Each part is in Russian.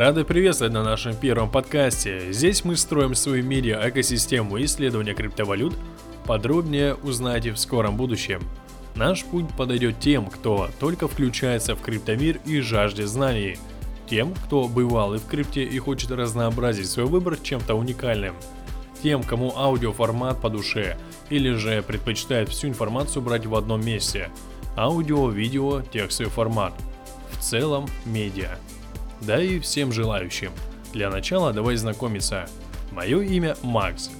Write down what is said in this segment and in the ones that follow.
Рады приветствовать на нашем первом подкасте. Здесь мы строим свою медиа-экосистему исследования криптовалют. Подробнее узнаете в скором будущем. Наш путь подойдет тем, кто только включается в криптомир и жаждет знаний. Тем, кто бывал и в крипте и хочет разнообразить свой выбор чем-то уникальным. Тем, кому аудиоформат по душе, или же предпочитает всю информацию брать в одном месте. Аудио, видео, текстовый формат. В целом, медиа да и всем желающим. Для начала давай знакомиться. Мое имя Макс.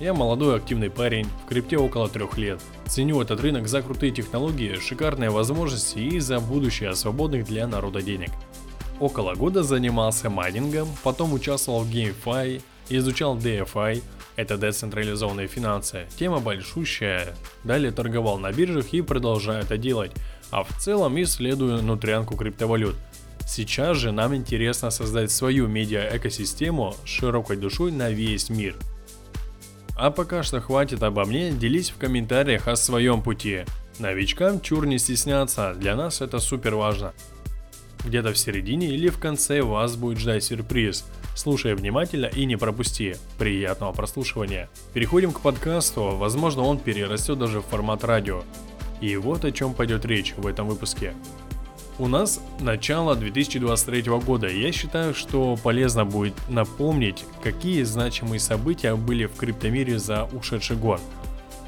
Я молодой активный парень, в крипте около трех лет. Ценю этот рынок за крутые технологии, шикарные возможности и за будущее свободных для народа денег. Около года занимался майнингом, потом участвовал в GameFi, изучал DeFi, это децентрализованные финансы, тема большущая. Далее торговал на биржах и продолжаю это делать, а в целом исследую нутрянку криптовалют, Сейчас же нам интересно создать свою медиа-экосистему с широкой душой на весь мир. А пока что хватит обо мне, делись в комментариях о своем пути. Новичкам чур не стесняться, для нас это супер важно. Где-то в середине или в конце вас будет ждать сюрприз. Слушай внимательно и не пропусти. Приятного прослушивания. Переходим к подкасту, возможно он перерастет даже в формат радио. И вот о чем пойдет речь в этом выпуске. У нас начало 2023 года. Я считаю, что полезно будет напомнить, какие значимые события были в криптомире за ушедший год.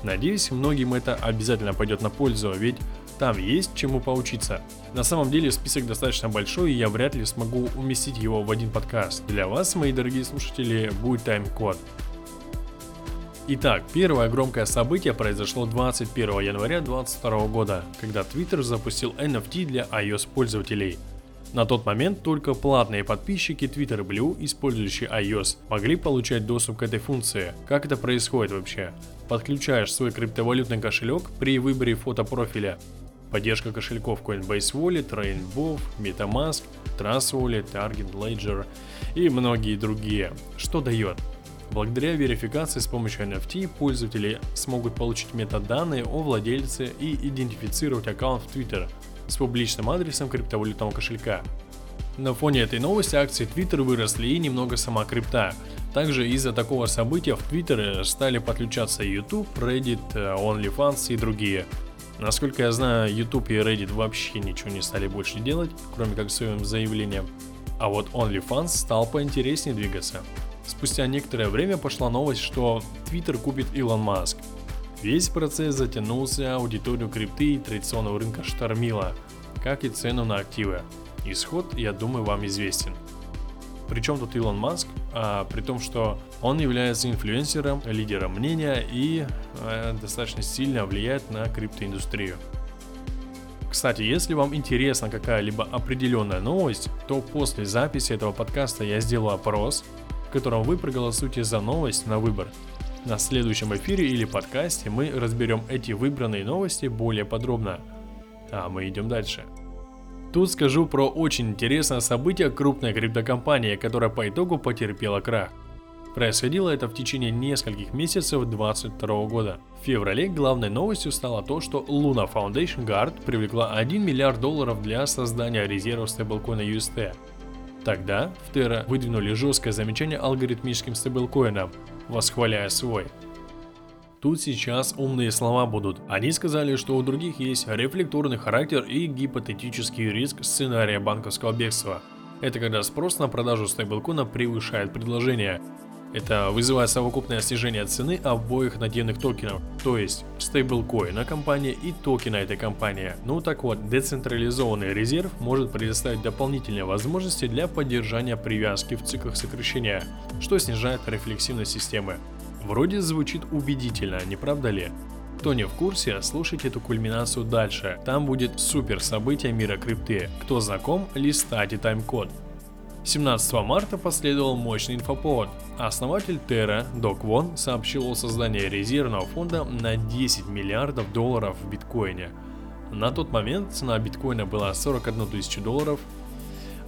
Надеюсь, многим это обязательно пойдет на пользу, ведь там есть чему поучиться. На самом деле список достаточно большой, и я вряд ли смогу уместить его в один подкаст. Для вас, мои дорогие слушатели, будет тайм-код. Итак, первое громкое событие произошло 21 января 2022 года, когда Twitter запустил NFT для iOS пользователей. На тот момент только платные подписчики Twitter Blue, использующие iOS, могли получать доступ к этой функции. Как это происходит вообще? Подключаешь свой криптовалютный кошелек при выборе фотопрофиля. Поддержка кошельков Coinbase Wallet, Rainbow, MetaMask, Trust Wallet, Target Ledger и многие другие. Что дает? Благодаря верификации с помощью NFT пользователи смогут получить метаданные о владельце и идентифицировать аккаунт в Twitter с публичным адресом криптовалютного кошелька. На фоне этой новости акции Twitter выросли и немного сама крипта. Также из-за такого события в Twitter стали подключаться YouTube, Reddit, OnlyFans и другие. Насколько я знаю, YouTube и Reddit вообще ничего не стали больше делать, кроме как своим заявлением. А вот OnlyFans стал поинтереснее двигаться. Спустя некоторое время пошла новость, что Twitter купит Илон Маск. Весь процесс затянулся, аудиторию крипты и традиционного рынка штормила, как и цену на активы. Исход, я думаю, вам известен. Причем тут Илон Маск, а, при том, что он является инфлюенсером, лидером мнения и а, достаточно сильно влияет на криптоиндустрию. Кстати, если вам интересна какая-либо определенная новость, то после записи этого подкаста я сделаю опрос, в котором вы проголосуете за новость на выбор. На следующем эфире или подкасте мы разберем эти выбранные новости более подробно. А мы идем дальше. Тут скажу про очень интересное событие крупной криптокомпании, которая по итогу потерпела крах. Происходило это в течение нескольких месяцев 2022 года. В феврале главной новостью стало то, что Luna Foundation Guard привлекла 1 миллиард долларов для создания резервов стейблкоина UST. Тогда в Terra выдвинули жесткое замечание алгоритмическим стейблкоинам, восхваляя свой. Тут сейчас умные слова будут. Они сказали, что у других есть рефлекторный характер и гипотетический риск сценария банковского бегства. Это когда спрос на продажу стейблкоина превышает предложение, это вызывает совокупное снижение цены обоих нативных токенов, то есть стейблкоина компании и токена этой компании. Ну так вот, децентрализованный резерв может предоставить дополнительные возможности для поддержания привязки в циклах сокращения, что снижает рефлексивность системы. Вроде звучит убедительно, не правда ли? Кто не в курсе, слушайте эту кульминацию дальше. Там будет супер событие мира крипты. Кто знаком, листайте тайм-код. 17 марта последовал мощный инфоповод. Основатель Terra, Док Вон, сообщил о создании резервного фонда на 10 миллиардов долларов в биткоине. На тот момент цена биткоина была 41 тысячу долларов,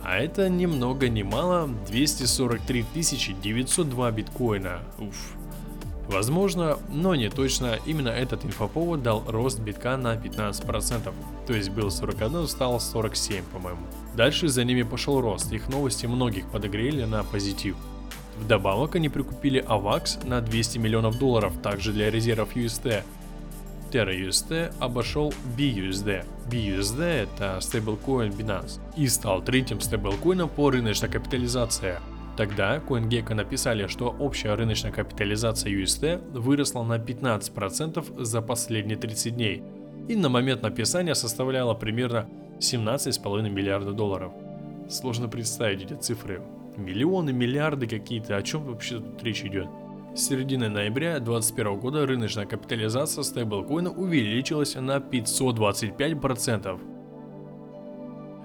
а это ни много ни мало 243 902 биткоина. Уф. Возможно, но не точно, именно этот инфоповод дал рост битка на 15%, то есть был 41, стал 47, по-моему. Дальше за ними пошел рост, их новости многих подогрели на позитив. Вдобавок они прикупили AVAX на 200 миллионов долларов, также для резервов UST. Terra UST обошел BUSD. BUSD это стейблкоин Binance и стал третьим стейблкоином по рыночной капитализации. Тогда CoinGecko написали, что общая рыночная капитализация UST выросла на 15% за последние 30 дней и на момент написания составляла примерно 17,5 миллиарда долларов. Сложно представить эти цифры. Миллионы, миллиарды какие-то, о чем вообще тут речь идет? С середины ноября 2021 года рыночная капитализация стейблкоина увеличилась на 525%.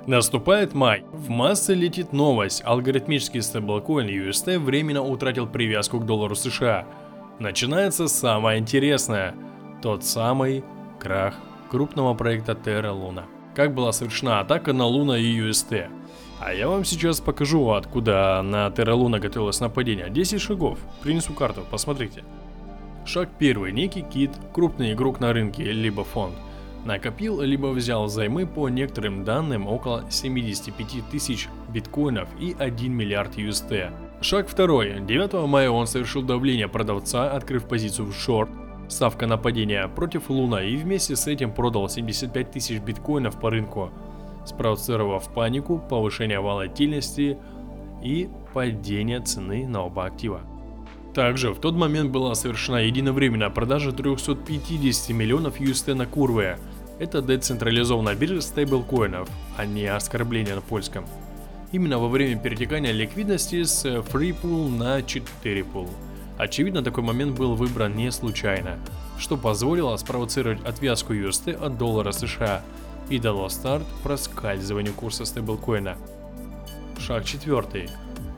Наступает май. В массы летит новость. Алгоритмический стейблкоин UST временно утратил привязку к доллару США. Начинается самое интересное. Тот самый крах крупного проекта Terra Luna. Как была совершена атака на Луна и UST. А я вам сейчас покажу, откуда на Luna готовилось нападение. 10 шагов. Принесу карту, посмотрите. Шаг первый. Некий кит, крупный игрок на рынке, либо фонд. Накопил, либо взял займы по некоторым данным около 75 тысяч биткоинов и 1 миллиард UST. Шаг второй. 9 мая он совершил давление продавца, открыв позицию в шорт, ставка нападения против Луна и вместе с этим продал 75 тысяч биткоинов по рынку, спровоцировав панику, повышение волатильности и падение цены на оба актива. Также в тот момент была совершена единовременная продажа 350 миллионов UST на Курве. Это децентрализованная биржа стейблкоинов, а не оскорбление на польском. Именно во время перетекания ликвидности с Free Pool на 4 Pool. Очевидно, такой момент был выбран не случайно, что позволило спровоцировать отвязку UST от доллара США и дало старт проскальзыванию курса стейблкоина. Шаг четвертый.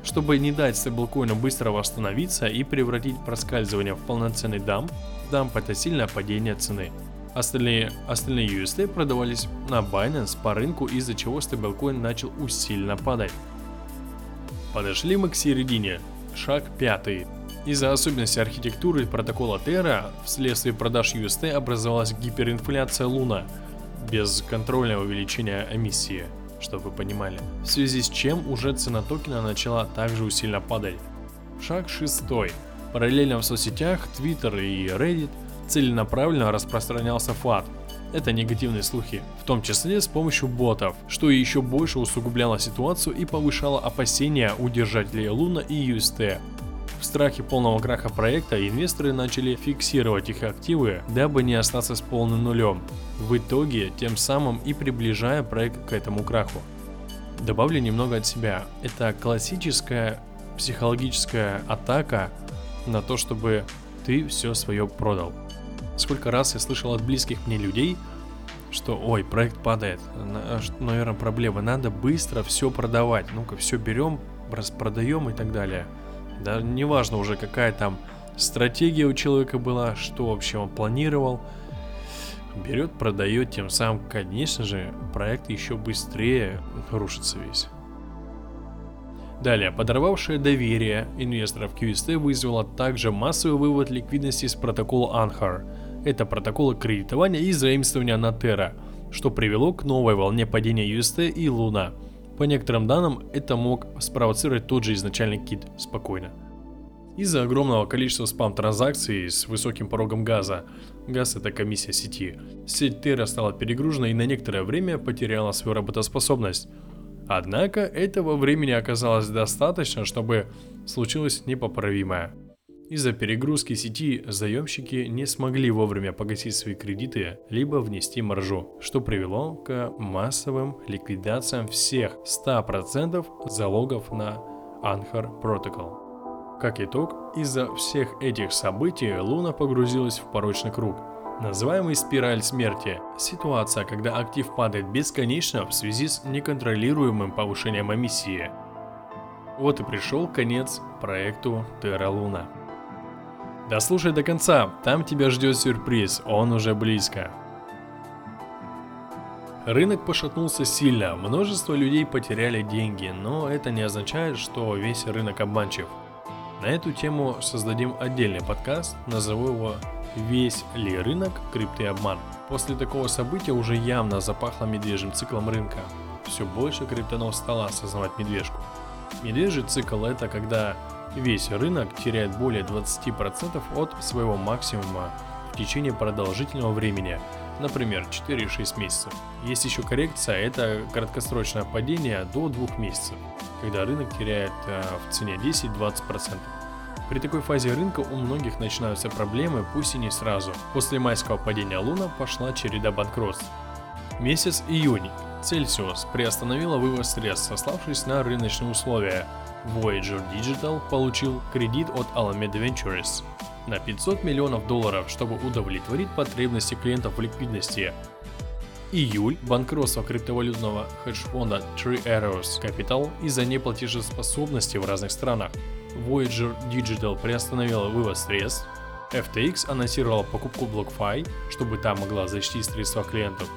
Чтобы не дать стейблкоину быстро восстановиться и превратить проскальзывание в полноценный дамп, дамп это сильное падение цены. Остальные, остальные UST продавались на Binance по рынку, из-за чего стейблкоин начал усиленно падать. Подошли мы к середине. Шаг пятый. Из-за особенностей архитектуры протокола Terra вследствие продаж UST образовалась гиперинфляция Луна без контрольного увеличения эмиссии, чтобы вы понимали. В связи с чем уже цена токена начала также усиленно падать. Шаг шестой. Параллельно в соцсетях Twitter и Reddit целенаправленно распространялся фат. Это негативные слухи, в том числе с помощью ботов, что еще больше усугубляло ситуацию и повышало опасения у держателей Луна и UST. В страхе полного краха проекта инвесторы начали фиксировать их активы, дабы не остаться с полным нулем, в итоге тем самым и приближая проект к этому краху. Добавлю немного от себя. Это классическая психологическая атака на то, чтобы ты все свое продал. Сколько раз я слышал от близких мне людей, что ой, проект падает, наверное, проблема, надо быстро все продавать, ну-ка все берем, распродаем и так далее. Да, неважно уже какая там стратегия у человека была, что вообще он планировал. Берет, продает, тем самым, конечно же, проект еще быстрее рушится весь. Далее, подорвавшее доверие инвесторов QST вызвало также массовый вывод ликвидности с протокола Anhar. Это протокол кредитования и заимствования на Terra, что привело к новой волне падения UST и Луна – по некоторым данным, это мог спровоцировать тот же изначальный кит спокойно. Из-за огромного количества спам-транзакций с высоким порогом газа, газ это комиссия сети, сеть Terra стала перегружена и на некоторое время потеряла свою работоспособность. Однако этого времени оказалось достаточно, чтобы случилось непоправимое – из-за перегрузки сети заемщики не смогли вовремя погасить свои кредиты, либо внести маржу, что привело к массовым ликвидациям всех 100% залогов на Anchor Protocol. Как итог, из-за всех этих событий Луна погрузилась в порочный круг, называемый спираль смерти. Ситуация, когда актив падает бесконечно в связи с неконтролируемым повышением эмиссии. Вот и пришел конец проекту Terra Luna. Дослушай до конца, там тебя ждет сюрприз, он уже близко. Рынок пошатнулся сильно, множество людей потеряли деньги, но это не означает, что весь рынок обманчив. На эту тему создадим отдельный подкаст, назову его «Весь ли рынок крипты обман?». После такого события уже явно запахло медвежьим циклом рынка. все больше криптонов стало осознавать медвежку. Медвежий цикл это когда весь рынок теряет более 20% от своего максимума в течение продолжительного времени, например 4-6 месяцев. Есть еще коррекция, это краткосрочное падение до 2 месяцев, когда рынок теряет э, в цене 10-20%. При такой фазе рынка у многих начинаются проблемы, пусть и не сразу. После майского падения Луна пошла череда банкротств. Месяц июнь. Celsius приостановила вывоз средств, сославшись на рыночные условия. Voyager Digital получил кредит от Alameda Ventures на 500 миллионов долларов, чтобы удовлетворить потребности клиентов в ликвидности. Июль – банкротство криптовалютного хедж-фонда Three Arrows Capital из-за неплатежеспособности в разных странах. Voyager Digital приостановила вывоз средств, FTX анонсировала покупку BlockFi, чтобы та могла защитить средства клиентов.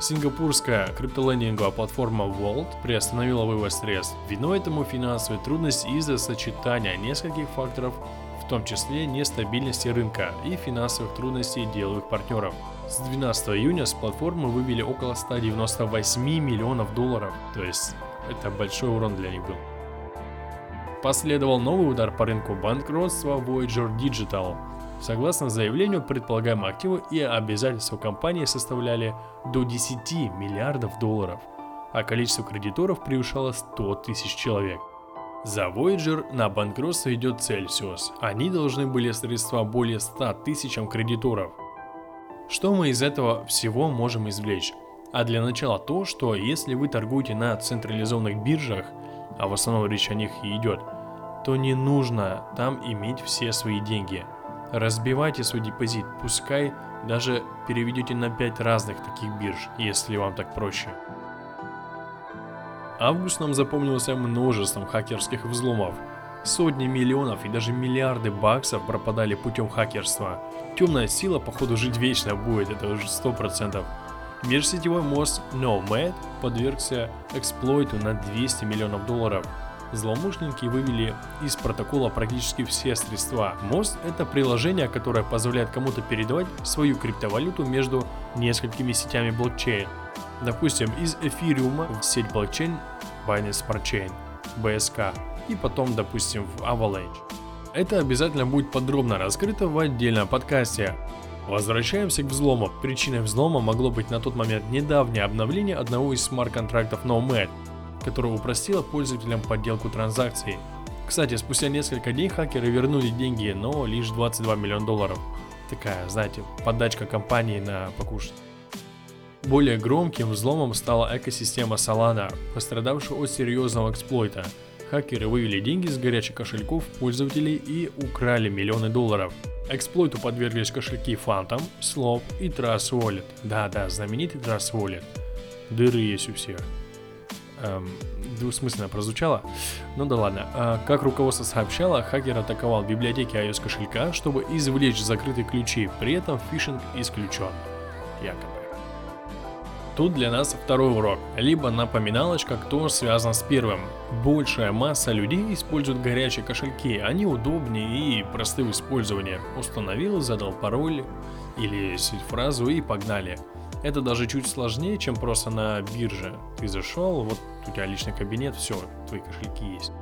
Сингапурская криптолендинговая платформа Vault приостановила вывоз средств. Виной этому финансовые трудности из-за сочетания нескольких факторов, в том числе нестабильности рынка и финансовых трудностей деловых партнеров. С 12 июня с платформы вывели около 198 миллионов долларов, то есть это большой урон для них был. Последовал новый удар по рынку банкротства Voyager Digital. Согласно заявлению, предполагаемые активы и обязательства компании составляли до 10 миллиардов долларов, а количество кредиторов превышало 100 тысяч человек. За Voyager на банкротство идет Celsius. Они должны были средства более 100 тысячам кредиторов. Что мы из этого всего можем извлечь? А для начала то, что если вы торгуете на централизованных биржах, а в основном речь о них и идет, то не нужно там иметь все свои деньги. Разбивайте свой депозит, пускай даже переведете на 5 разных таких бирж, если вам так проще. Август нам запомнился множеством хакерских взломов. Сотни миллионов и даже миллиарды баксов пропадали путем хакерства. Темная сила, походу, жить вечно будет, это уже 100%. Межсетевой мост Nomad подвергся эксплойту на 200 миллионов долларов. Злоумышленники вывели из протокола практически все средства. Мост – это приложение, которое позволяет кому-то передавать свою криптовалюту между несколькими сетями блокчейн. Допустим, из эфириума в сеть блокчейн Binance Smart Chain, BSK, и потом, допустим, в Avalanche. Это обязательно будет подробно раскрыто в отдельном подкасте. Возвращаемся к взлому. Причиной взлома могло быть на тот момент недавнее обновление одного из смарт-контрактов Nomad, которое упростило пользователям подделку транзакций. Кстати, спустя несколько дней хакеры вернули деньги, но лишь 22 миллиона долларов. Такая, знаете, подачка компании на покушать. Более громким взломом стала экосистема Solana, пострадавшая от серьезного эксплойта. Хакеры вывели деньги с горячих кошельков пользователей и украли миллионы долларов. Эксплойту подверглись кошельки Phantom, Slope и Trust Wallet. Да-да, знаменитый Trust Wallet. Дыры есть у всех. Эм, двусмысленно прозвучало. Ну да ладно. А, как руководство сообщало, хакер атаковал библиотеки iOS кошелька, чтобы извлечь закрытые ключи. При этом фишинг исключен. Якобы. Тут для нас второй урок, либо напоминалочка, кто связан с первым. Большая масса людей используют горячие кошельки, они удобнее и просты в использовании. Установил, задал пароль или фразу и погнали. Это даже чуть сложнее, чем просто на бирже. Ты зашел, вот у тебя личный кабинет, все, твои кошельки есть.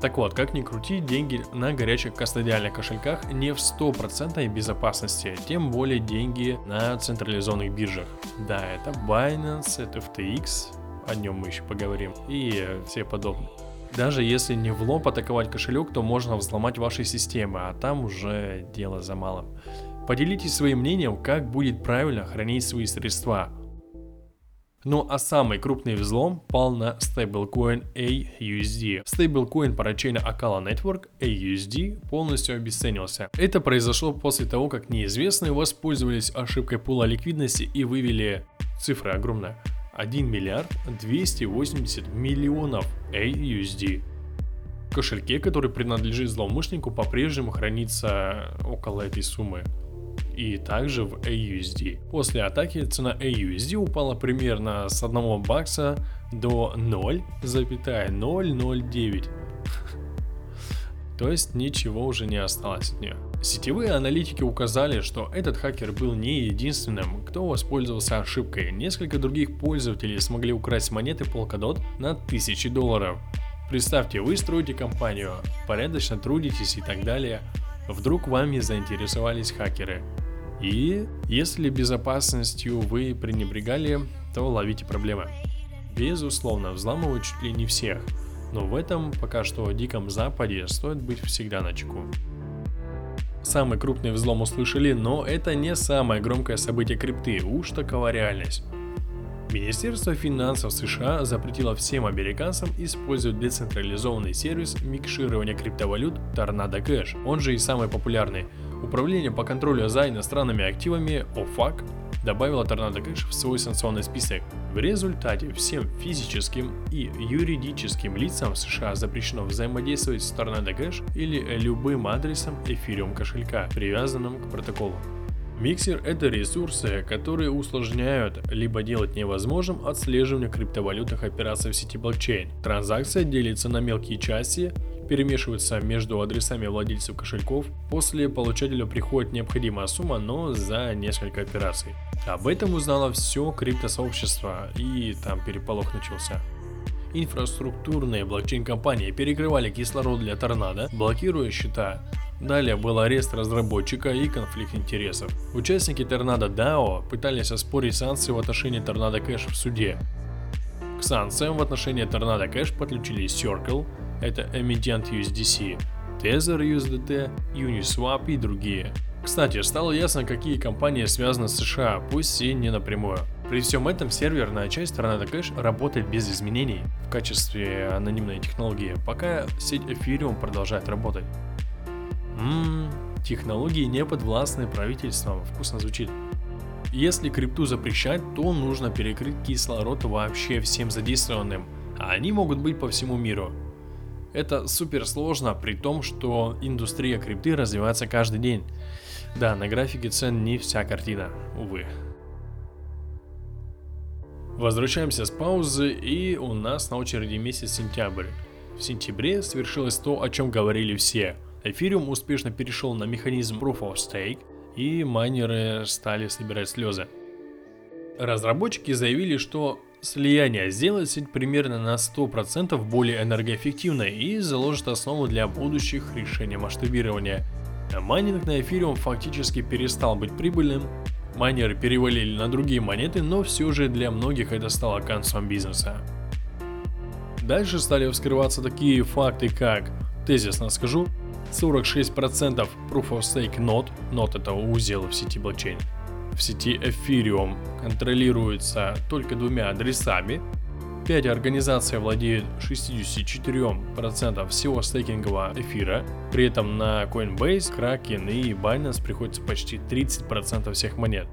Так вот, как ни крути, деньги на горячих кастодиальных кошельках не в 100% безопасности, тем более деньги на централизованных биржах. Да, это Binance, это FTX, о нем мы еще поговорим, и все подобные. Даже если не в лоб атаковать кошелек, то можно взломать ваши системы, а там уже дело за малым. Поделитесь своим мнением, как будет правильно хранить свои средства. Ну а самый крупный взлом пал на стейблкоин AUSD. Стейблкоин парачейна Akala Network AUSD полностью обесценился. Это произошло после того, как неизвестные воспользовались ошибкой пула ликвидности и вывели цифры огромная 1 миллиард 280 миллионов AUSD. В кошельке, который принадлежит злоумышленнику, по-прежнему хранится около этой суммы и также в AUSD. После атаки цена AUSD упала примерно с 1 бакса до 0,009. То есть ничего уже не осталось от нее. Сетевые аналитики указали, что этот хакер был не единственным, кто воспользовался ошибкой. Несколько других пользователей смогли украсть монеты Polkadot на тысячи долларов. Представьте, вы строите компанию, порядочно трудитесь и так далее. Вдруг вами заинтересовались хакеры. И если безопасностью вы пренебрегали, то ловите проблемы. Безусловно, взламывают чуть ли не всех, но в этом пока что Диком Западе стоит быть всегда на чеку. Самый крупный взлом услышали, но это не самое громкое событие крипты, уж такова реальность. Министерство финансов США запретило всем американцам использовать децентрализованный сервис микширования криптовалют Tornado Cash, он же и самый популярный. Управление по контролю за иностранными активами OFAC добавила Tornado Cash в свой санкционный список. В результате всем физическим и юридическим лицам США запрещено взаимодействовать с Tornado Cash или любым адресом Ethereum кошелька, привязанным к протоколу. Миксер – это ресурсы, которые усложняют либо делают невозможным отслеживание криптовалютных операций в сети блокчейн. Транзакция делится на мелкие части, перемешиваются между адресами владельцев кошельков. После получателю приходит необходимая сумма, но за несколько операций. Об этом узнало все криптосообщество и там переполох начался. Инфраструктурные блокчейн-компании перекрывали кислород для торнадо, блокируя счета, Далее был арест разработчика и конфликт интересов. Участники Торнадо DAO пытались оспорить санкции в отношении Торнадо Cash в суде. К санкциям в отношении Торнадо Cash подключились Circle, это эмитент USDC, Tether USDT, Uniswap и другие. Кстати, стало ясно, какие компании связаны с США, пусть и не напрямую. При всем этом серверная часть Tornado Cash работает без изменений в качестве анонимной технологии, пока сеть Ethereum продолжает работать. Ммм, технологии не подвластны правительствам, вкусно звучит. Если крипту запрещать, то нужно перекрыть кислород вообще всем задействованным, а они могут быть по всему миру. Это супер сложно, при том, что индустрия крипты развивается каждый день. Да, на графике цен не вся картина, увы. Возвращаемся с паузы, и у нас на очереди месяц сентябрь. В сентябре свершилось то, о чем говорили все – Эфириум успешно перешел на механизм Proof of Stake, и майнеры стали собирать слезы. Разработчики заявили, что слияние сделает сеть примерно на 100% более энергоэффективной и заложит основу для будущих решений масштабирования. Майнинг на эфириум фактически перестал быть прибыльным, майнеры перевалили на другие монеты, но все же для многих это стало концом бизнеса. Дальше стали вскрываться такие факты, как, тезисно скажу, 46% Proof of Stake нод, нод это узел в сети блокчейн, в сети Ethereum контролируется только двумя адресами, 5 организаций владеют 64% всего стейкингового эфира, при этом на Coinbase, Kraken и Binance приходится почти 30% всех монет.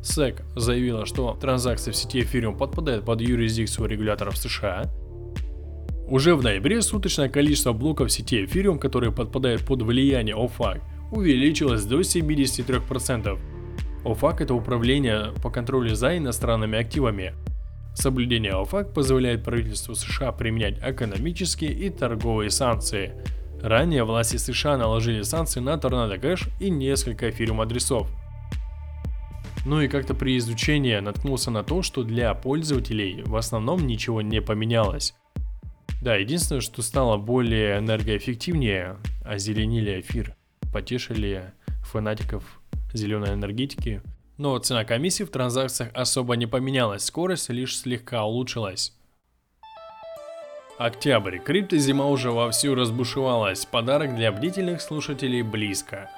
SEC заявила, что транзакции в сети Ethereum подпадают под юрисдикцию регуляторов США, уже в ноябре суточное количество блоков сети Ethereum, которые подпадают под влияние OFAC, увеличилось до 73%. OFAC это управление по контролю за иностранными активами. Соблюдение OFAC позволяет правительству США применять экономические и торговые санкции. Ранее власти США наложили санкции на Tornado Cash и несколько эфириум адресов. Ну и как-то при изучении наткнулся на то, что для пользователей в основном ничего не поменялось. Да, единственное, что стало более энергоэффективнее, озеленили эфир, потешили фанатиков зеленой энергетики. Но цена комиссии в транзакциях особо не поменялась, скорость лишь слегка улучшилась. Октябрь. Криптозима уже вовсю разбушевалась. Подарок для бдительных слушателей близко.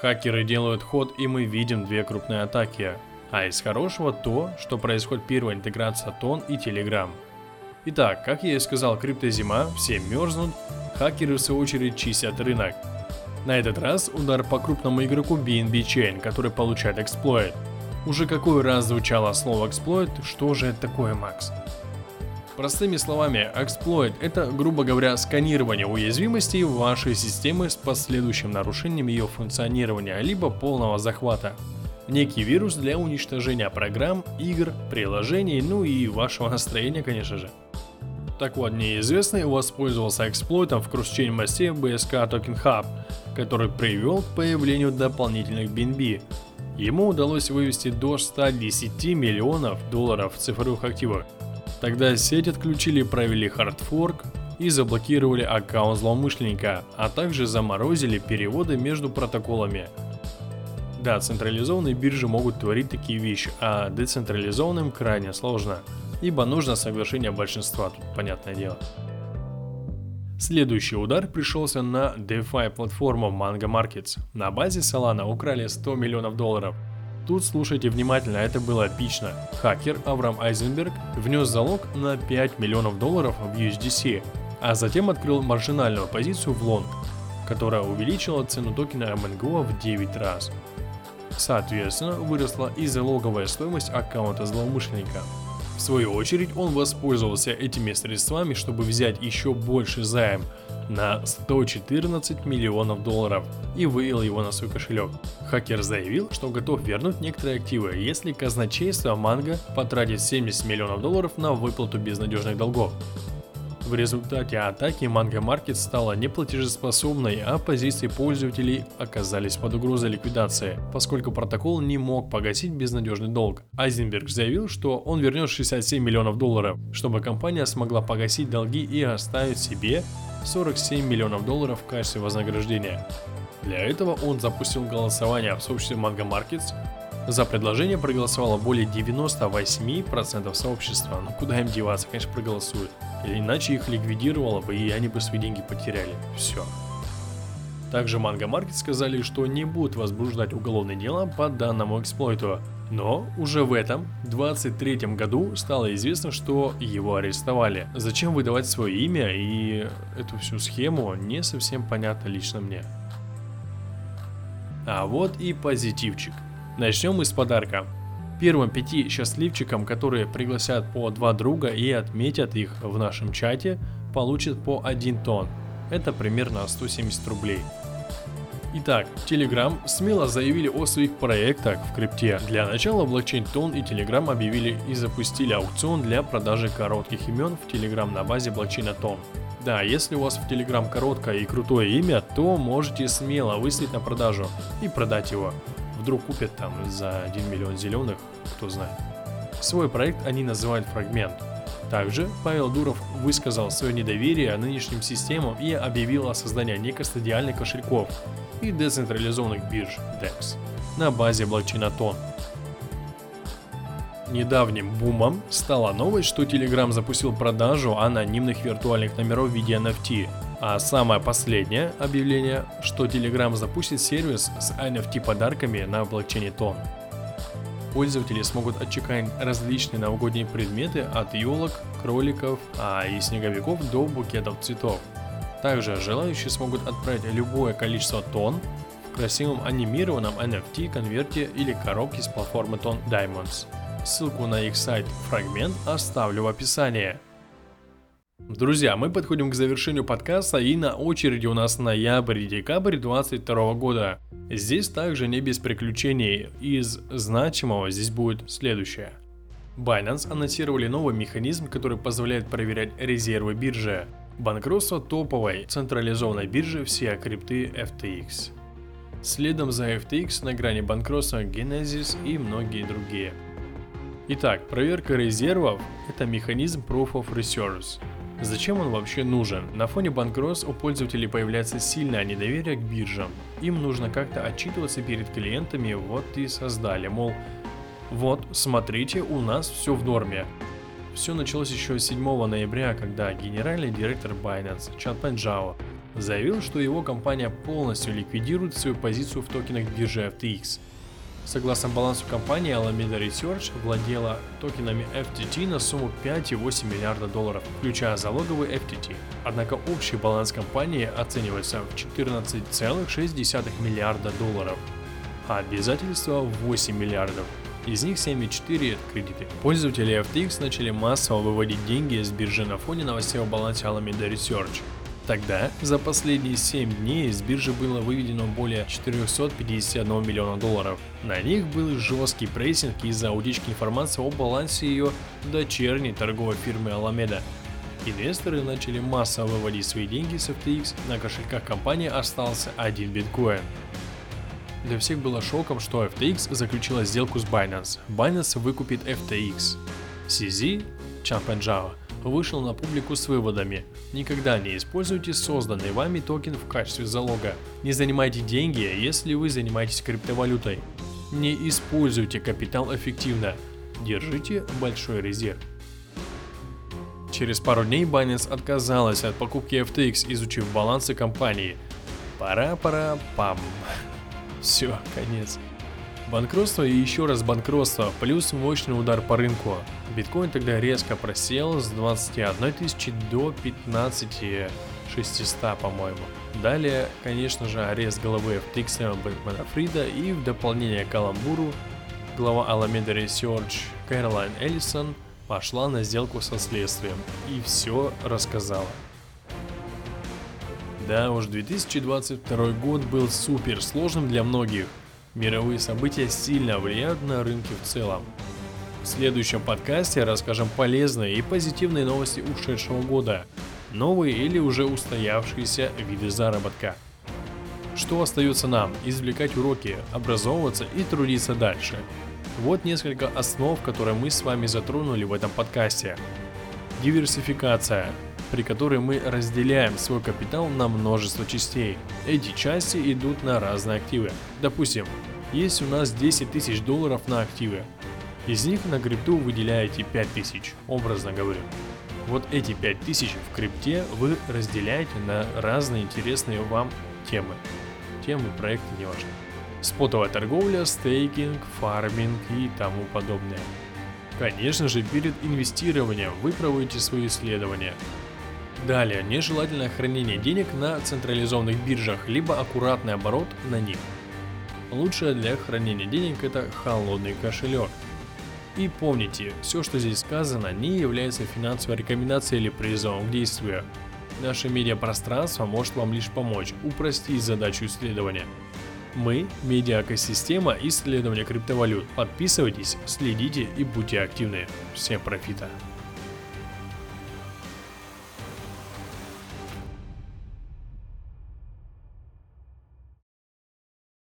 Хакеры делают ход и мы видим две крупные атаки. А из хорошего то, что происходит первая интеграция Тон и Telegram. Итак, как я и сказал, криптозима, все мерзнут, хакеры в свою очередь чистят рынок. На этот раз удар по крупному игроку BNB Chain, который получает эксплойт. Уже какой раз звучало слово эксплойт, что же это такое, Макс? Простыми словами, эксплойт – это, грубо говоря, сканирование уязвимостей вашей системы с последующим нарушением ее функционирования, либо полного захвата. Некий вирус для уничтожения программ, игр, приложений, ну и вашего настроения, конечно же. Так вот, неизвестный воспользовался эксплойтом в кросс-чейн массе BSK Token Hub, который привел к появлению дополнительных BNB. Ему удалось вывести до 110 миллионов долларов цифровых активов. Тогда сеть отключили провели хардфорк и заблокировали аккаунт злоумышленника, а также заморозили переводы между протоколами. Да, централизованные биржи могут творить такие вещи, а децентрализованным крайне сложно – ибо нужно соглашение большинства, тут понятное дело. Следующий удар пришелся на DeFi платформу Mango Markets. На базе Solana украли 100 миллионов долларов. Тут слушайте внимательно, это было эпично. Хакер Авраам Айзенберг внес залог на 5 миллионов долларов в USDC, а затем открыл маржинальную позицию в лонг, которая увеличила цену токена MNGO в 9 раз. Соответственно, выросла и залоговая стоимость аккаунта злоумышленника. В свою очередь, он воспользовался этими средствами, чтобы взять еще больше займ на 114 миллионов долларов и вывел его на свой кошелек. Хакер заявил, что готов вернуть некоторые активы, если казначейство Манго потратит 70 миллионов долларов на выплату безнадежных долгов. В результате атаки Mango Market стала неплатежеспособной, а позиции пользователей оказались под угрозой ликвидации, поскольку протокол не мог погасить безнадежный долг. Айзенберг заявил, что он вернет 67 миллионов долларов, чтобы компания смогла погасить долги и оставить себе 47 миллионов долларов в качестве вознаграждения. Для этого он запустил голосование в сообществе Mango Markets, за предложение проголосовало более 98% сообщества, но куда им деваться, конечно, проголосуют. Иначе их ликвидировало бы, и они бы свои деньги потеряли. Все. Также Mango Market сказали, что не будут возбуждать уголовное дело по данному эксплойту. Но уже в этом, 23 году, стало известно, что его арестовали. Зачем выдавать свое имя и эту всю схему, не совсем понятно лично мне. А вот и позитивчик. Начнем мы с подарка. Первым пяти счастливчикам, которые пригласят по два друга и отметят их в нашем чате, получат по 1 тон. Это примерно 170 рублей. Итак, Telegram смело заявили о своих проектах в крипте. Для начала блокчейн Тон и Telegram объявили и запустили аукцион для продажи коротких имен в Telegram на базе блокчейна Тон. Да, если у вас в Telegram короткое и крутое имя, то можете смело выставить на продажу и продать его вдруг купят там за 1 миллион зеленых, кто знает. Свой проект они называют «Фрагмент». Также Павел Дуров высказал свое недоверие нынешним системам и объявил о создании некостадиальных кошельков и децентрализованных бирж DEX на базе блокчейна Тон. Недавним бумом стала новость, что Telegram запустил продажу анонимных виртуальных номеров в виде NFT, а самое последнее объявление, что Telegram запустит сервис с NFT подарками на блокчейне Тон. Пользователи смогут отчеканить различные новогодние предметы от елок, кроликов а и снеговиков до букетов цветов. Также желающие смогут отправить любое количество тонн в красивом анимированном NFT конверте или коробке с платформы Тон Diamonds. Ссылку на их сайт Фрагмент оставлю в описании. Друзья, мы подходим к завершению подкаста и на очереди у нас ноябрь и декабрь 2022 года. Здесь также не без приключений. Из значимого здесь будет следующее. Binance анонсировали новый механизм, который позволяет проверять резервы биржи. Банкротство топовой централизованной биржи все крипты FTX. Следом за FTX на грани банкротства Genesis и многие другие. Итак, проверка резервов – это механизм Proof of Reserves – Зачем он вообще нужен? На фоне банкротств у пользователей появляется сильное недоверие к биржам. Им нужно как-то отчитываться перед клиентами, вот и создали, мол, вот, смотрите, у нас все в норме. Все началось еще 7 ноября, когда генеральный директор Binance Чан Пенджао заявил, что его компания полностью ликвидирует свою позицию в токенах биржи FTX – Согласно балансу компании, Alameda Research владела токенами FTT на сумму 5,8 миллиарда долларов, включая залоговый FTT. Однако общий баланс компании оценивается в 14,6 миллиарда долларов, а обязательства в 8 миллиардов. Из них 7,4 это кредиты. Пользователи FTX начали массово выводить деньги с биржи на фоне новостей о балансе Alameda Research. Тогда за последние 7 дней с биржи было выведено более 451 миллиона долларов. На них был жесткий прессинг из-за утечки информации о балансе ее дочерней торговой фирмы Alameda. Инвесторы начали массово выводить свои деньги с FTX, на кошельках компании остался один биткоин. Для всех было шоком, что FTX заключила сделку с Binance. Binance выкупит FTX. CZ, Чампенджао, вышел на публику с выводами. Никогда не используйте созданный вами токен в качестве залога. Не занимайте деньги, если вы занимаетесь криптовалютой. Не используйте капитал эффективно. Держите большой резерв. Через пару дней Binance отказалась от покупки FTX, изучив балансы компании. Пора-пора-пам. Все, конец. Банкротство и еще раз банкротство, плюс мощный удар по рынку. Биткоин тогда резко просел с 21 тысячи до 15 600, по-моему. Далее, конечно же, арест головы FTX Бэтмена Фрида и в дополнение к каламбуру глава Alameda Research Кэролайн Эллисон пошла на сделку со следствием и все рассказала. Да уж, 2022 год был супер сложным для многих. Мировые события сильно влияют на рынки в целом. В следующем подкасте расскажем полезные и позитивные новости ушедшего года, новые или уже устоявшиеся виды заработка. Что остается нам? Извлекать уроки, образовываться и трудиться дальше. Вот несколько основ, которые мы с вами затронули в этом подкасте. Диверсификация при которой мы разделяем свой капитал на множество частей. Эти части идут на разные активы. Допустим, есть у нас 10 тысяч долларов на активы. Из них на крипту выделяете 5 тысяч, образно говоря. Вот эти 5 тысяч в крипте вы разделяете на разные интересные вам темы. Темы, проекты, неважно. Спотовая торговля, стейкинг, фарминг и тому подобное. Конечно же, перед инвестированием вы проводите свои исследования, Далее, нежелательное хранение денег на централизованных биржах, либо аккуратный оборот на них. Лучшее для хранения денег это холодный кошелек. И помните, все, что здесь сказано, не является финансовой рекомендацией или призывом к действию. Наше медиапространство может вам лишь помочь упростить задачу исследования. Мы – медиа-экосистема исследования криптовалют. Подписывайтесь, следите и будьте активны. Всем профита!